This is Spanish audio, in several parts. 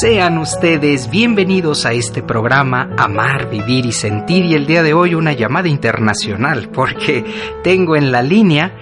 Sean ustedes bienvenidos a este programa Amar, Vivir y Sentir y el día de hoy una llamada internacional porque tengo en la línea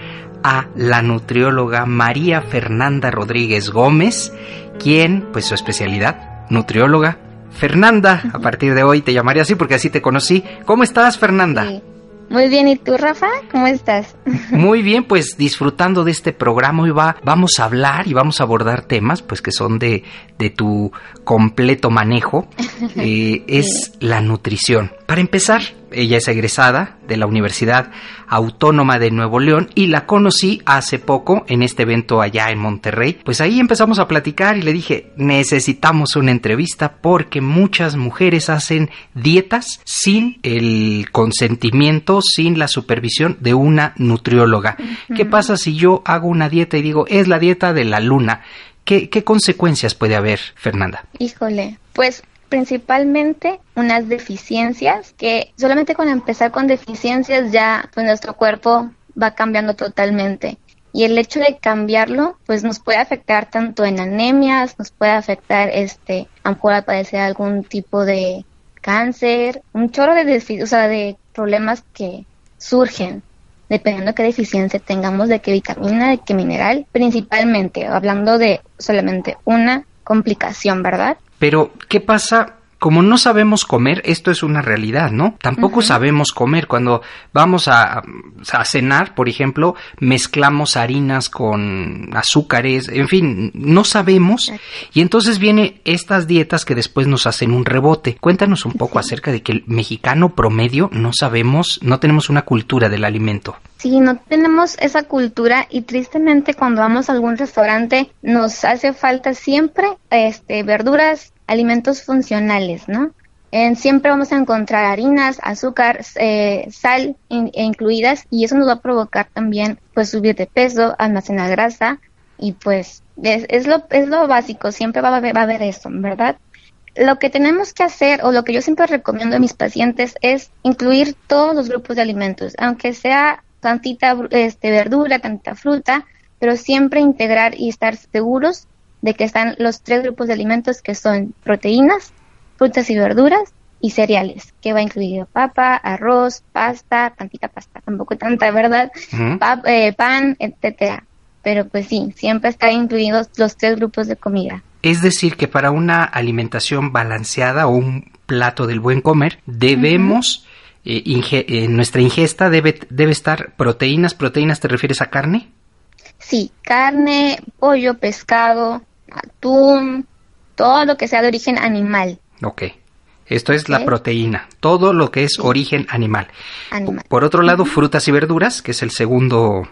a la nutrióloga María Fernanda Rodríguez Gómez, quien, pues su especialidad, nutrióloga. Fernanda, a partir de hoy te llamaré así porque así te conocí. ¿Cómo estás, Fernanda? Sí. Muy bien, ¿y tú, Rafa? ¿Cómo estás? Muy bien, pues disfrutando de este programa hoy va, vamos a hablar y vamos a abordar temas pues que son de, de tu completo manejo. Eh, es la nutrición. Para empezar, ella es egresada de la Universidad Autónoma de Nuevo León y la conocí hace poco en este evento allá en Monterrey. Pues ahí empezamos a platicar y le dije, necesitamos una entrevista porque muchas mujeres hacen dietas sin el consentimiento, sin la supervisión de una nutrióloga. ¿Qué pasa si yo hago una dieta y digo, es la dieta de la luna? ¿Qué, qué consecuencias puede haber, Fernanda? Híjole, pues principalmente unas deficiencias que solamente con empezar con deficiencias ya pues nuestro cuerpo va cambiando totalmente y el hecho de cambiarlo pues nos puede afectar tanto en anemias, nos puede afectar este a lo mejor al padecer algún tipo de cáncer, un chorro de o sea, de problemas que surgen dependiendo de qué deficiencia tengamos, de qué vitamina, de qué mineral, principalmente hablando de solamente una complicación, ¿verdad? Pero, ¿qué pasa? Como no sabemos comer, esto es una realidad, ¿no? Tampoco sabemos comer. Cuando vamos a, a, cenar, por ejemplo, mezclamos harinas con azúcares, en fin, no sabemos. Y entonces vienen estas dietas que después nos hacen un rebote. Cuéntanos un poco acerca de que el mexicano promedio no sabemos, no tenemos una cultura del alimento. Sí, no tenemos esa cultura y tristemente cuando vamos a algún restaurante nos hace falta siempre este verduras, alimentos funcionales, ¿no? Siempre vamos a encontrar harinas, azúcar, eh, sal e incluidas y eso nos va a provocar también pues subir de peso, almacenar grasa y pues es, es, lo, es lo básico, siempre va a, haber, va a haber eso, ¿verdad? Lo que tenemos que hacer o lo que yo siempre recomiendo a mis pacientes es incluir todos los grupos de alimentos, aunque sea tantita este, verdura, tantita fruta, pero siempre integrar y estar seguros de que están los tres grupos de alimentos que son proteínas, frutas y verduras y cereales, que va incluido papa, arroz, pasta, tantita pasta, tampoco tanta, ¿verdad? Uh -huh. pa eh, pan, etcétera. Pero pues sí, siempre están incluidos los tres grupos de comida. Es decir, que para una alimentación balanceada o un plato del buen comer, debemos, uh -huh. eh, inge eh, nuestra ingesta debe, debe estar proteínas. ¿Proteínas te refieres a carne? Sí, carne, pollo, pescado, atún, todo lo que sea de origen animal. Ok. Esto es okay. la proteína, todo lo que es sí. origen animal. animal. Por otro lado, uh -huh. frutas y verduras, que es el segundo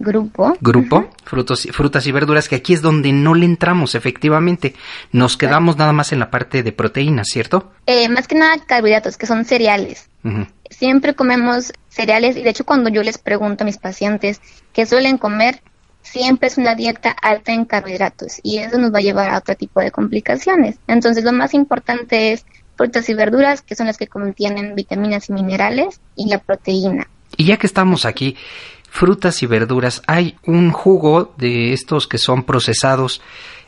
grupo. Grupo, uh -huh. frutos, frutas y verduras, que aquí es donde no le entramos, efectivamente. Nos quedamos nada más en la parte de proteínas, ¿cierto? Eh, más que nada carbohidratos, que son cereales. Uh -huh. Siempre comemos cereales y de hecho cuando yo les pregunto a mis pacientes qué suelen comer, siempre es una dieta alta en carbohidratos y eso nos va a llevar a otro tipo de complicaciones. Entonces lo más importante es frutas y verduras, que son las que contienen vitaminas y minerales, y la proteína. Y ya que estamos aquí, frutas y verduras, hay un jugo de estos que son procesados,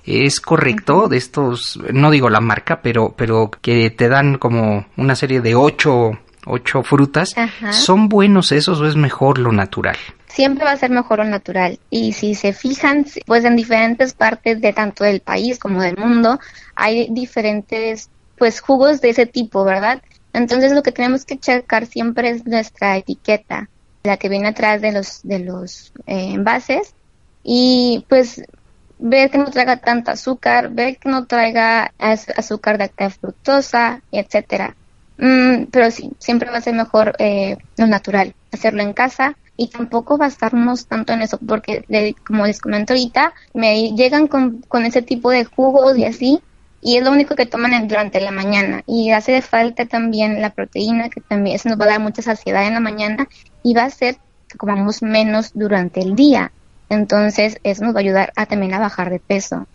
es correcto, de estos, no digo la marca, pero, pero que te dan como una serie de ocho ocho frutas. ¿Son buenos esos o es mejor lo natural? Siempre va a ser mejor lo natural. Y si se fijan, pues en diferentes partes de tanto del país como del mundo, hay diferentes pues jugos de ese tipo, ¿verdad? Entonces lo que tenemos que checar siempre es nuestra etiqueta, la que viene atrás de los de los eh, envases y pues ver que no traiga tanta azúcar, ver que no traiga azúcar de alta fructosa, etcétera. Mm, pero sí, siempre va a ser mejor eh, lo natural, hacerlo en casa y tampoco basarnos tanto en eso, porque como les comento ahorita, me llegan con, ese tipo de jugos y así, y es lo único que toman durante la mañana. Y hace falta también la proteína que también eso nos va a dar mucha saciedad en la mañana y va a hacer que comamos menos durante el día. Entonces eso nos va a ayudar a también a bajar de peso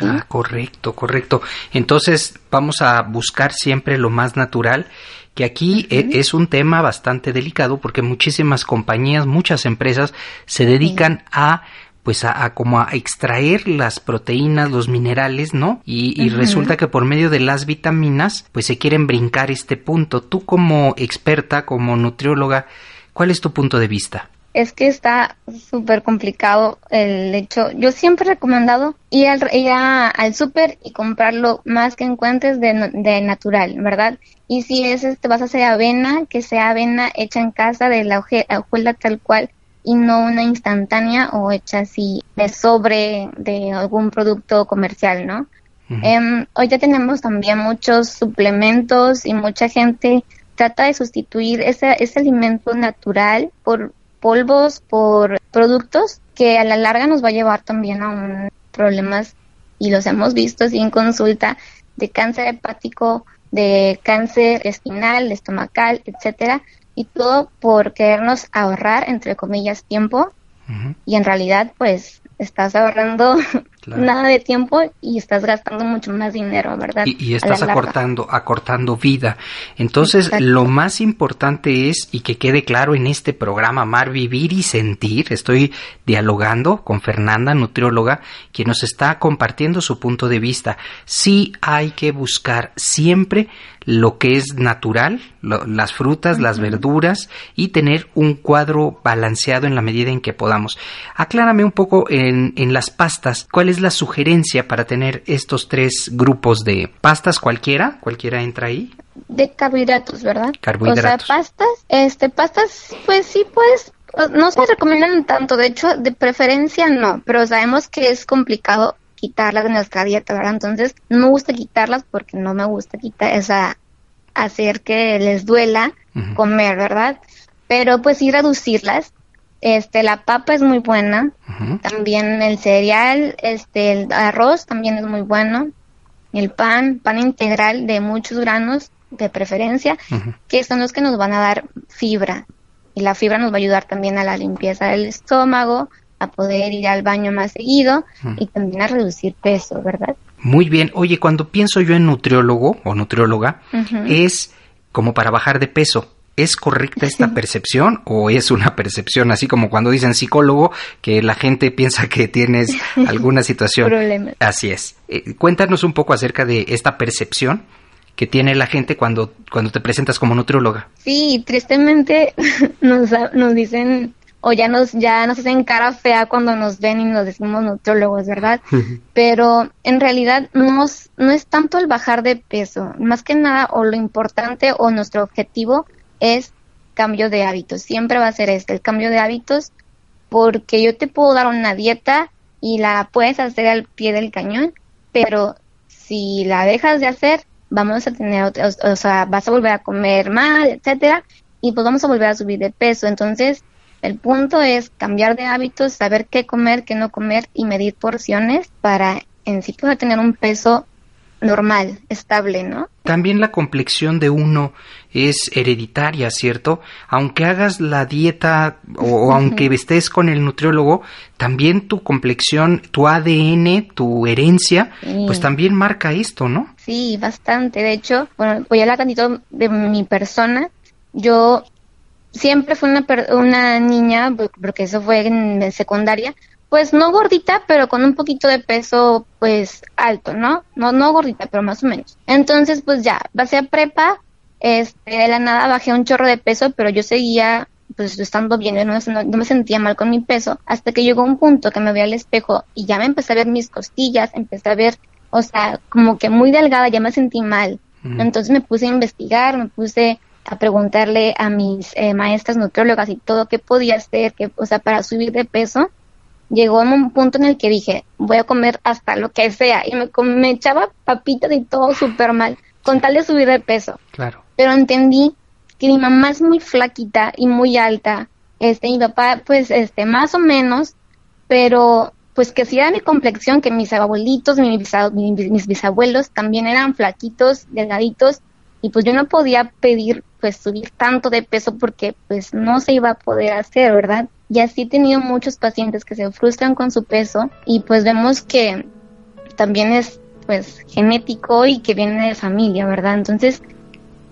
Ah, correcto, correcto. Entonces vamos a buscar siempre lo más natural, que aquí e, es un tema bastante delicado porque muchísimas compañías, muchas empresas se dedican a pues a, como a extraer las proteínas, los minerales, ¿no? Y, resulta que por medio de las vitaminas, pues se quieren brincar este punto. Tú como experta, como nutrióloga, ¿cuál es tu punto de vista? es que está súper complicado el hecho. Yo siempre he recomendado ir al, ir al súper y comprarlo más que encuentres de, de natural, ¿verdad? Y si es, este, vas a hacer avena, que sea avena hecha en casa de la hojuela tal cual y no una instantánea o hecha así de sobre de algún producto comercial, ¿no? Em, hoy ya tenemos también muchos suplementos y mucha gente trata de sustituir ese, ese alimento natural por polvos, por productos que a la larga nos va a llevar también a un problemas y los hemos visto así en consulta de cáncer hepático, de cáncer espinal, estomacal, etcétera, y todo por querernos ahorrar entre comillas tiempo. Y en realidad pues estás ahorrando nada de tiempo y estás gastando mucho más dinero, ¿verdad? Y, estás acortando, acortando vida. Entonces, lo más importante es, y que quede claro en este programa, Amar, Vivir y Sentir, estoy dialogando con Fernanda, nutrióloga, quien nos está compartiendo su punto de vista. Sí hay que buscar siempre lo que es natural, las frutas, las verduras y tener un cuadro balanceado en la medida en que podamos. Aclárame un poco en, en las pastas, ¿cuál es la sugerencia para tener estos tres grupos de pastas cualquiera? ¿Cualquiera entra ahí? De carbohidratos, ¿verdad? Carbohidratos. O sea, pastas, este, pastas, pues sí, pues no se recomiendan tanto, de hecho, de preferencia no, pero sabemos que es complicado quitarlas de nuestra dieta, ¿verdad? Entonces, no me gusta quitarlas porque no me gusta quitar, esa hacer que les duela comer, ¿verdad? Pero pues sí reducirlas. Este, la papa es muy buena, también el cereal, este, el arroz también es muy bueno, el pan, pan integral de muchos granos de preferencia, que son los que nos van a dar fibra. Y la fibra nos va a ayudar también a la limpieza del estómago, a poder ir al baño más seguido y también a reducir peso, ¿verdad? Muy bien. Oye, cuando pienso yo en nutriólogo o nutrióloga, es como para bajar de peso. ¿Es correcta esta percepción o es una percepción así como cuando dicen psicólogo que la gente piensa que tienes alguna situación? Así es. Eh, cuéntanos un poco acerca de esta percepción que tiene la gente cuando, cuando te presentas como nutrióloga. Sí, tristemente nos, nos dicen o ya nos ya nos hacen cara fea cuando nos ven y nos decimos nutriólogos, ¿verdad? Pero en realidad no, no es tanto el bajar de peso, más que nada o lo importante o nuestro objetivo es cambio de hábitos. Siempre va a ser este, el cambio de hábitos, porque yo te puedo dar una dieta y la puedes hacer al pie del cañón, pero si la dejas de hacer, vamos a tener, o, o sea, vas a volver a comer mal, etcétera, y pues vamos a volver a subir de peso. Entonces, el punto es cambiar de hábitos, saber qué comer, qué no comer y medir porciones para en sí poder tener un peso normal, estable, ¿no? También la complexión de uno es hereditaria, ¿cierto? Aunque hagas la dieta o, aunque estés con el nutriólogo, también tu complexión, tu ADN, tu herencia, pues también marca esto, ¿no? Sí, bastante. De hecho, bueno, voy a hablar tantito de mi persona. Yo siempre fui una, una niña, porque eso fue en secundaria, pues no gordita, pero con un poquito de peso, pues alto, ¿no? No, no gordita, pero más o menos. Entonces, pues ya, pasé a prepa este, de la nada bajé un chorro de peso, pero yo seguía pues estando bien, no, no, me sentía mal con mi peso, hasta que llegó un punto que me vi al espejo y ya me empecé a ver mis costillas, empecé a ver, o sea, como que muy delgada, ya me sentí mal. Entonces me puse a investigar, me puse a preguntarle a mis eh, maestras nutriólogas y todo qué podía hacer, que, o sea, para subir de peso. Llegó un punto en el que dije, voy a comer hasta lo que sea. Y me, me echaba papitas y todo súper mal, con tal de subir de peso. Claro. Pero entendí que mi mamá es muy flaquita y muy alta. Este, mi papá, pues, este, más o menos, pero pues que si era mi complexión, que mis abuelitos, mis, mis bisabuelos también eran flaquitos, delgaditos, y pues yo no podía pedir pues subir tanto de peso porque pues no se iba a poder hacer, ¿verdad? Y así he tenido muchos pacientes que se frustran con su peso y pues vemos que también es pues genético y que viene de familia, ¿verdad? Entonces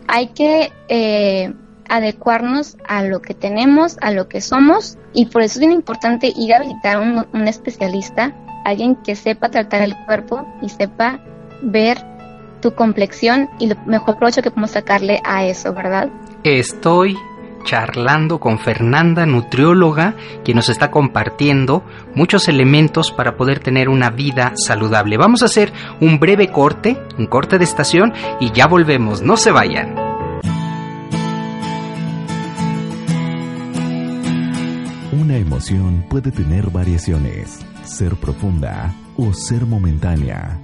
hay que eh, adecuarnos a lo que tenemos, a lo que somos y por eso es bien importante ir a visitar un, un especialista, alguien que sepa tratar el cuerpo y sepa ver tu complexión y lo mejor provecho que podemos sacarle a eso, ¿verdad? Estoy charlando con Fernanda, nutrióloga, quien nos está compartiendo muchos elementos para poder tener una vida saludable. Vamos a hacer un breve corte, un corte de estación y ya volvemos, no se vayan. Una emoción puede tener variaciones, ser profunda o ser momentánea.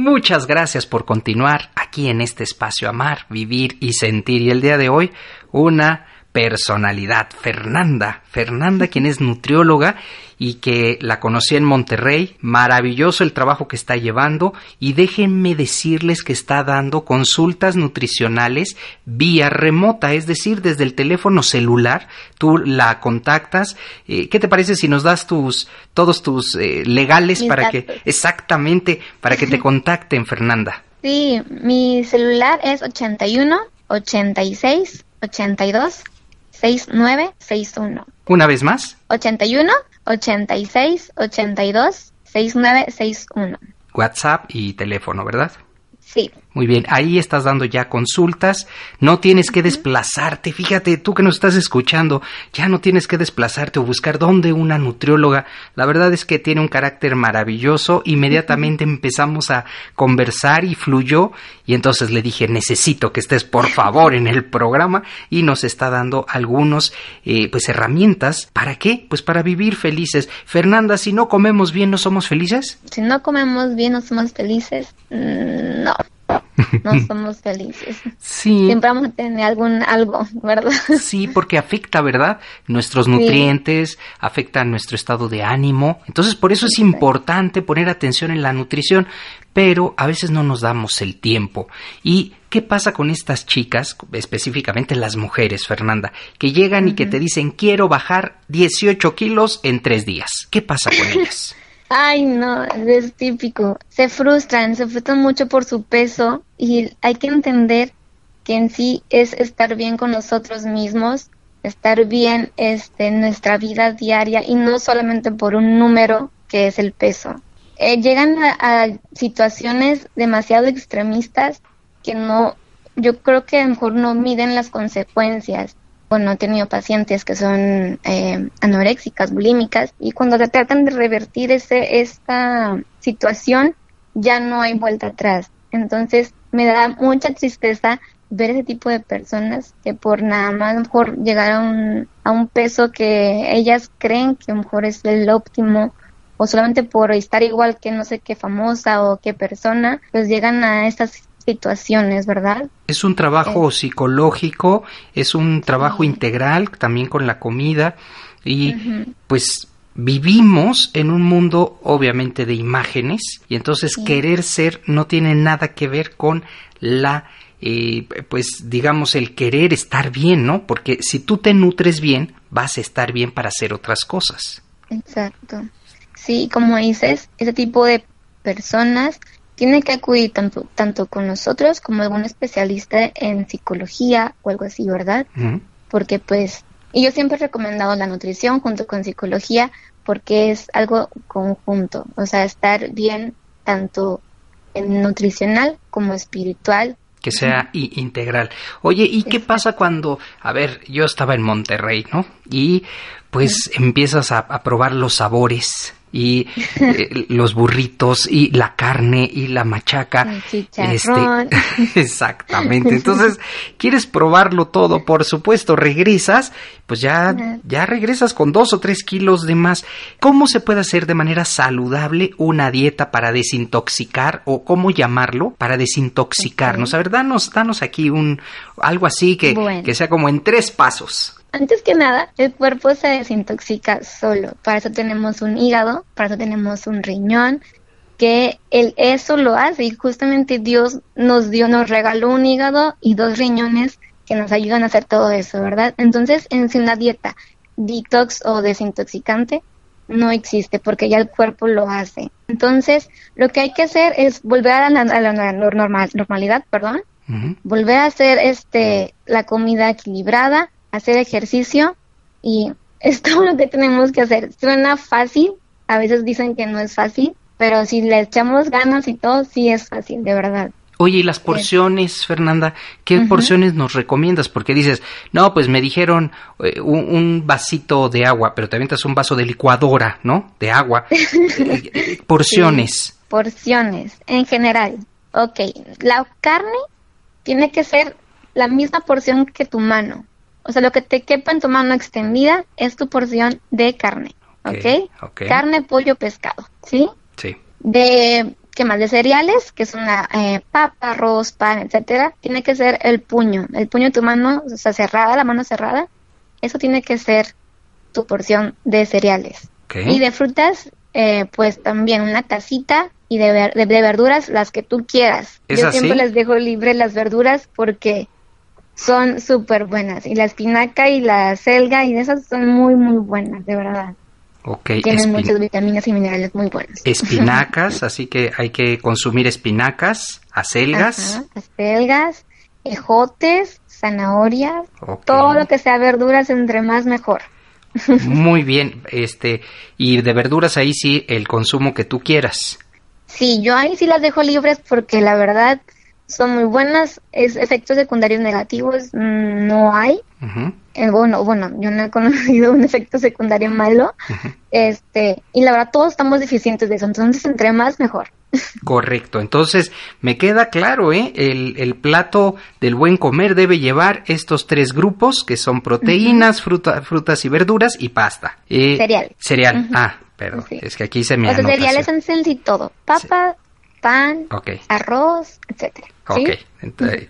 Muchas gracias por continuar aquí en este espacio Amar, Vivir y Sentir. Y el día de hoy, una personalidad, Fernanda. Fernanda, quien es nutrióloga y que la conocí en Monterrey. Maravilloso el trabajo que está llevando y déjenme decirles que está dando consultas nutricionales vía remota, es decir, desde el teléfono celular. Tú la contactas. Eh, ¿Qué te parece si nos das tus todos tus eh, legales para que exactamente para que te contacten, Fernanda? Sí, mi celular es 81 86 82 6961. Una vez más. 81 86 82 6961. WhatsApp y teléfono, ¿verdad? Sí. Muy bien, ahí estás dando ya consultas, no tienes que desplazarte, fíjate, tú que nos estás escuchando, ya no tienes que desplazarte o buscar dónde una nutrióloga, la verdad es que tiene un carácter maravilloso, inmediatamente empezamos a conversar y fluyó. Y entonces le dije, necesito que estés por favor en el programa y nos está dando algunos, eh, pues herramientas, ¿para qué? Pues para vivir felices. Fernanda, si no comemos bien, ¿no somos felices? Si no comemos bien, no somos felices, mm, no no somos felices. Sí. Siempre vamos a tener algún algo, ¿verdad? Sí, porque afecta, ¿verdad? Nuestros nutrientes, afecta nuestro estado de ánimo. Entonces, por eso es importante poner atención en la nutrición, pero a veces no nos damos el tiempo. ¿Y qué pasa con estas chicas, específicamente las mujeres, Fernanda, que llegan y que te dicen quiero bajar 18 kilos en tres días? ¿Qué pasa con ellas? Ay, no, es típico. Se frustran, se frustran mucho por su peso y hay que entender que en sí es estar bien con nosotros mismos, estar bien este, en nuestra vida diaria y no solamente por un número que es el peso. Eh, llegan a, situaciones demasiado extremistas que no, yo creo que a lo mejor no miden las consecuencias bueno, he tenido pacientes que son eh, anoréxicas, bulímicas, y cuando se tratan de revertir ese, esta situación, ya no hay vuelta atrás. Entonces, me da mucha tristeza ver ese tipo de personas que por nada más mejor llegar a un, a un peso que ellas creen que a lo mejor es el óptimo o solamente por estar igual que no sé qué famosa o qué persona, pues llegan a estas situaciones, ¿verdad? Es un trabajo eh. psicológico, es un trabajo integral también con la comida y pues vivimos en un mundo obviamente de imágenes y entonces querer ser no tiene nada que ver con la eh, pues digamos, el querer estar bien, ¿no? Porque si tú te nutres bien, vas a estar bien para hacer otras cosas. Exacto. Sí, como dices, ese tipo de personas tiene que acudir tanto, tanto con nosotros como algún especialista en psicología o algo así, ¿verdad? Porque pues, y yo siempre he recomendado la nutrición junto con psicología porque es algo conjunto, o sea, estar bien tanto en nutricional como espiritual. Que sea integral. Oye, ¿y qué pasa cuando, a ver, yo estaba en Monterrey, ¿no? Y pues empiezas a probar los sabores y eh, los burritos y la carne y la machaca. Este, exactamente. Entonces, quieres probarlo todo, por supuesto, regresas, pues ya, ya regresas con dos o tres kilos de más. ¿Cómo se puede hacer de manera saludable una dieta para desintoxicar o cómo llamarlo para desintoxicarnos? A ver, danos, danos aquí un algo así que, que sea como en tres pasos. Antes que nada, el cuerpo se desintoxica solo. Para eso tenemos un hígado, para eso tenemos un riñón, que el, eso lo hace y justamente Dios nos dio, nos regaló un hígado y dos riñones que nos ayudan a hacer todo eso, ¿verdad? Entonces, en una dieta detox o desintoxicante no existe porque ya el cuerpo lo hace. Entonces, lo que hay que hacer es volver a la, normal, normalidad, perdón, volver a hacer este la comida equilibrada, hacer ejercicio y es todo lo que tenemos que hacer. Suena fácil, a veces dicen que no es fácil, pero si le echamos ganas y todo, sí es fácil, de verdad. Oye, ¿y las porciones, Fernanda? ¿Qué porciones nos recomiendas? Porque dices, no, pues me dijeron eh, un, vasito de agua, pero también es un vaso de licuadora, ¿no? De agua. Eh, eh, porciones. porciones, en general. Ok, la carne tiene que ser la misma porción que tu mano. O sea, lo que te quepa en tu mano extendida es tu porción de carne, ¿ok? Carne, pollo, pescado, ¿sí? Sí. De, ¿qué más? De cereales, que es una eh, papa, arroz, pan, etcétera, tiene que ser el puño, el puño de tu mano, o sea, cerrada, la mano cerrada, eso tiene que ser tu porción de cereales. Y de frutas, eh, pues también una tacita y de, de, verduras las que tú quieras. Yo siempre les dejo libre las verduras porque son súper buenas. Y la espinaca y la selga y esas son muy, muy buenas, de verdad. Okay, Tienen muchas vitaminas y minerales muy buenos. Espinacas, así que hay que consumir espinacas, acelgas. acelgas, ejotes, zanahorias, todo lo que sea verduras, entre más mejor. Muy bien, este, y de verduras ahí sí el consumo que tú quieras. Sí, yo ahí sí las dejo libres porque la verdad son muy buenas. Es, efectos secundarios negativos mm, no hay. Eh, bueno, bueno, yo no he conocido un efecto secundario malo. Este, y la verdad todos estamos deficientes de eso, entonces entre más mejor. Correcto, entonces me queda claro, ¿eh? El, el plato del buen comer debe llevar estos tres grupos que son proteínas, frutas y verduras y pasta. Eh, cereal. Cereal, ah, pero es que aquí se me Los cereales son y todo, papa, pan, arroz, etcétera. Ok,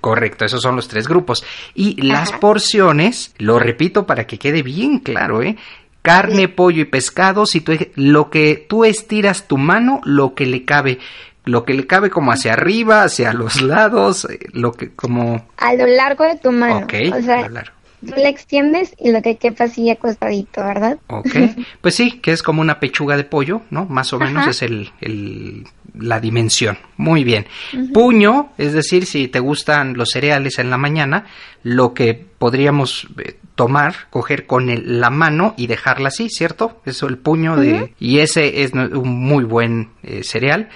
correcto, esos son los tres grupos. Y las porciones, lo repito para que quede bien claro, ¿eh? Carne, pollo y pescado, si tú, lo que tú estiras tu mano, lo que le cabe, lo que le cabe como hacia arriba, hacia los lados, eh, lo que como... A lo largo de tu mano. Ok, o sea, Tú le extiendes y lo que quepa así acostadito, ¿verdad? Ok, pues sí, que es como una pechuga de pollo, ¿no? Más o menos es el, el, la dimensión. Muy bien. Puño, es decir, si te gustan los cereales en la mañana, lo que podríamos eh, tomar, coger con la mano y dejarla así, ¿cierto? Eso el puño de... Y ese es un muy buen eh, cereal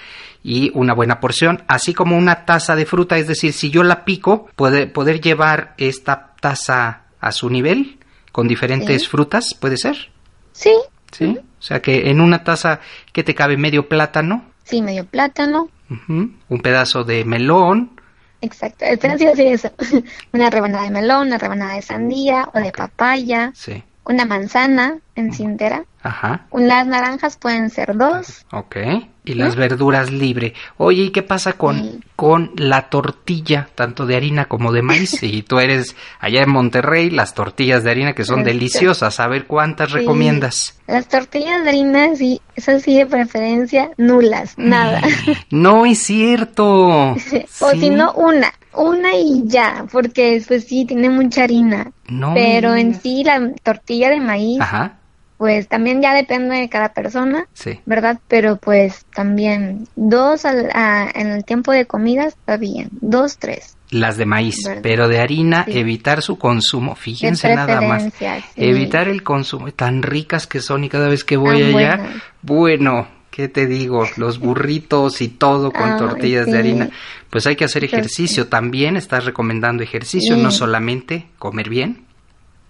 y una buena porción, así como una taza de fruta, es decir, si yo la pico, puede, poder llevar esta taza a su nivel con diferentes frutas, ¿puede ser? Sí. Sí. O sea que en una taza que te cabe medio plátano. Sí, medio plátano. Un pedazo de melón. Exacto, eso. una rebanada de melón, una rebanada de sandía o de papaya. Sí. Una manzana en cintera. Ajá. Las naranjas pueden ser dos. Ok. Y las verduras libre. Oye, ¿y qué pasa con, con la tortilla, tanto de harina como de maíz? Y tú eres allá en Monterrey, las tortillas de harina que son deliciosas. A ver, ¿cuántas recomiendas? Las tortillas de harina, sí, esas sí de preferencia, nulas, nada. No es cierto. o si no, una. Una y ya, porque pues sí, tiene mucha harina. No. Pero en sí, la tortilla de maíz. Ajá pues también ya depende de cada persona, ¿verdad? Pero pues también dos al, en el tiempo de comida está bien, dos, tres. Las de maíz, pero de harina, evitar su consumo, fíjense nada más. Evitar el consumo, tan ricas que son y cada vez que voy allá, bueno, ¿qué te digo? Los burritos y todo con tortillas de harina. Pues hay que hacer ejercicio también, estás recomendando ejercicio, no solamente comer bien.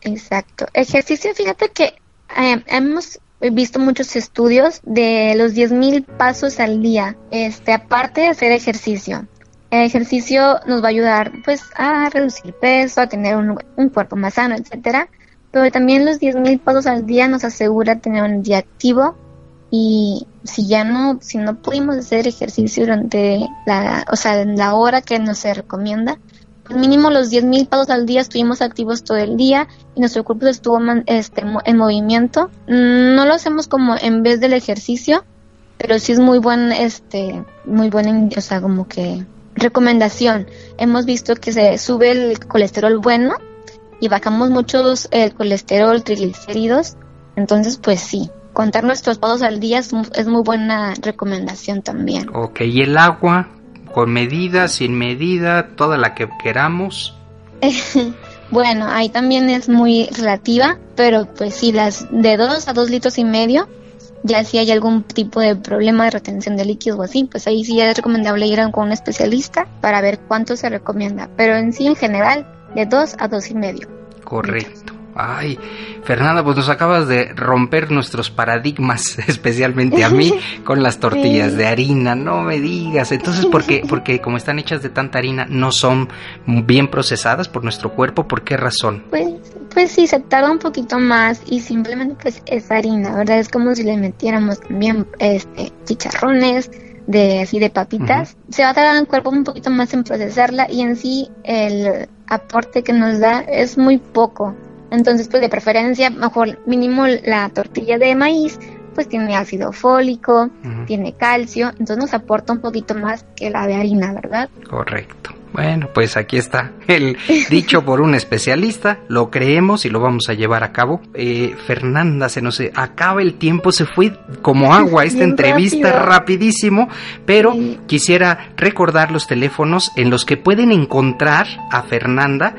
Exacto. Ejercicio, fíjate que eh, hemos visto muchos estudios de los 10.000 pasos al día, este, aparte de hacer ejercicio. El ejercicio nos va a ayudar pues a reducir peso, a tener un, cuerpo más sano, etcétera. Pero también los 10.000 pasos al día nos asegura tener un día activo y si ya no, si no pudimos hacer ejercicio durante la, o sea, la hora que nos se recomienda, mínimo los 10.000 pasos al día estuvimos activos todo el día y nuestro cuerpo estuvo este, en movimiento. No lo hacemos como en vez del ejercicio, pero sí es muy buen, este, muy que recomendación. Hemos visto que se sube el colesterol bueno y bajamos mucho el colesterol, triglicéridos. Entonces, pues sí, contar nuestros pasos al día es, es muy buena recomendación también. Ok, ¿y el agua? Con medida, sin medida, toda la que queramos. bueno, ahí también es muy relativa, pero pues si las de 2 a 2 litros y medio, ya si hay algún tipo de problema de retención de líquidos o así, pues ahí sí es recomendable ir con un especialista para ver cuánto se recomienda, pero en sí en general de 2 a 2 y medio. Correcto. Ay, Fernanda, pues nos acabas de romper nuestros paradigmas, especialmente a mí, con las tortillas de harina, no me digas. Entonces, ¿por qué? Porque como están hechas de tanta harina, no son bien procesadas por nuestro cuerpo, ¿por qué razón? Pues, pues sí, se tarda un poquito más y simplemente pues es harina, ¿verdad? Es como si le metiéramos también este chicharrones, de así de papitas, se va a tardar el cuerpo un poquito más en procesarla y en sí el aporte que nos da es muy poco. Entonces, pues de preferencia, mejor mínimo la tortilla de maíz, pues tiene ácido fólico, tiene calcio, entonces nos aporta un poquito más que la de harina, ¿verdad? Correcto. Bueno, pues aquí está el dicho por un especialista, lo creemos y lo vamos a llevar a cabo. Eh, Fernanda, se nos acaba el tiempo, se fue como agua esta entrevista rapidísimo, pero quisiera recordar los teléfonos en los que pueden encontrar a Fernanda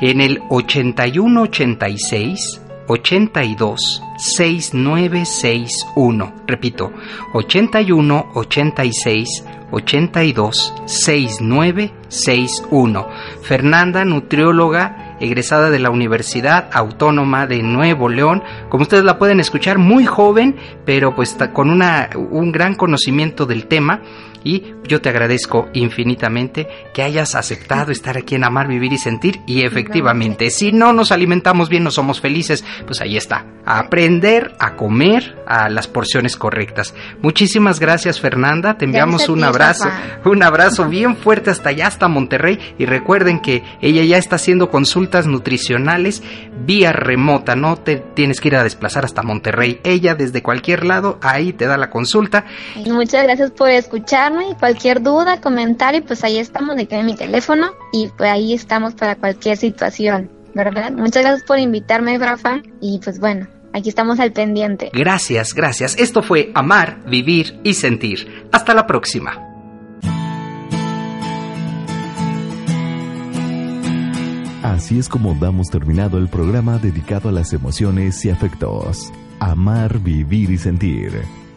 en el 8186 82 6961. Repito, 81 86 82 6961. Fernanda, nutrióloga egresada de la Universidad Autónoma de Nuevo León. Como ustedes la pueden escuchar, muy joven, pero pues con una, un gran conocimiento del tema y yo te agradezco infinitamente que hayas aceptado estar aquí en Amar, Vivir y Sentir. Y efectivamente, si no nos alimentamos bien, no somos felices, pues ahí está, a aprender a comer a las porciones correctas. Muchísimas gracias Fernanda, te enviamos un abrazo, un abrazo bien fuerte hasta allá, hasta Monterrey. Y recuerden que ella ya está haciendo consultas nutricionales vía remota, no te tienes que ir a desplazar hasta Monterrey, ella desde cualquier lado ahí te da la consulta. Muchas gracias por escuchar y cualquier duda, comentario, pues ahí estamos, de mi teléfono y pues ahí estamos para cualquier situación, ¿verdad? Muchas gracias por invitarme, Rafa, y pues bueno, aquí estamos al pendiente. Gracias, gracias. Esto fue Amar, Vivir y Sentir. Hasta la próxima. Así es como damos terminado el programa dedicado a las emociones y afectos. Amar, vivir y sentir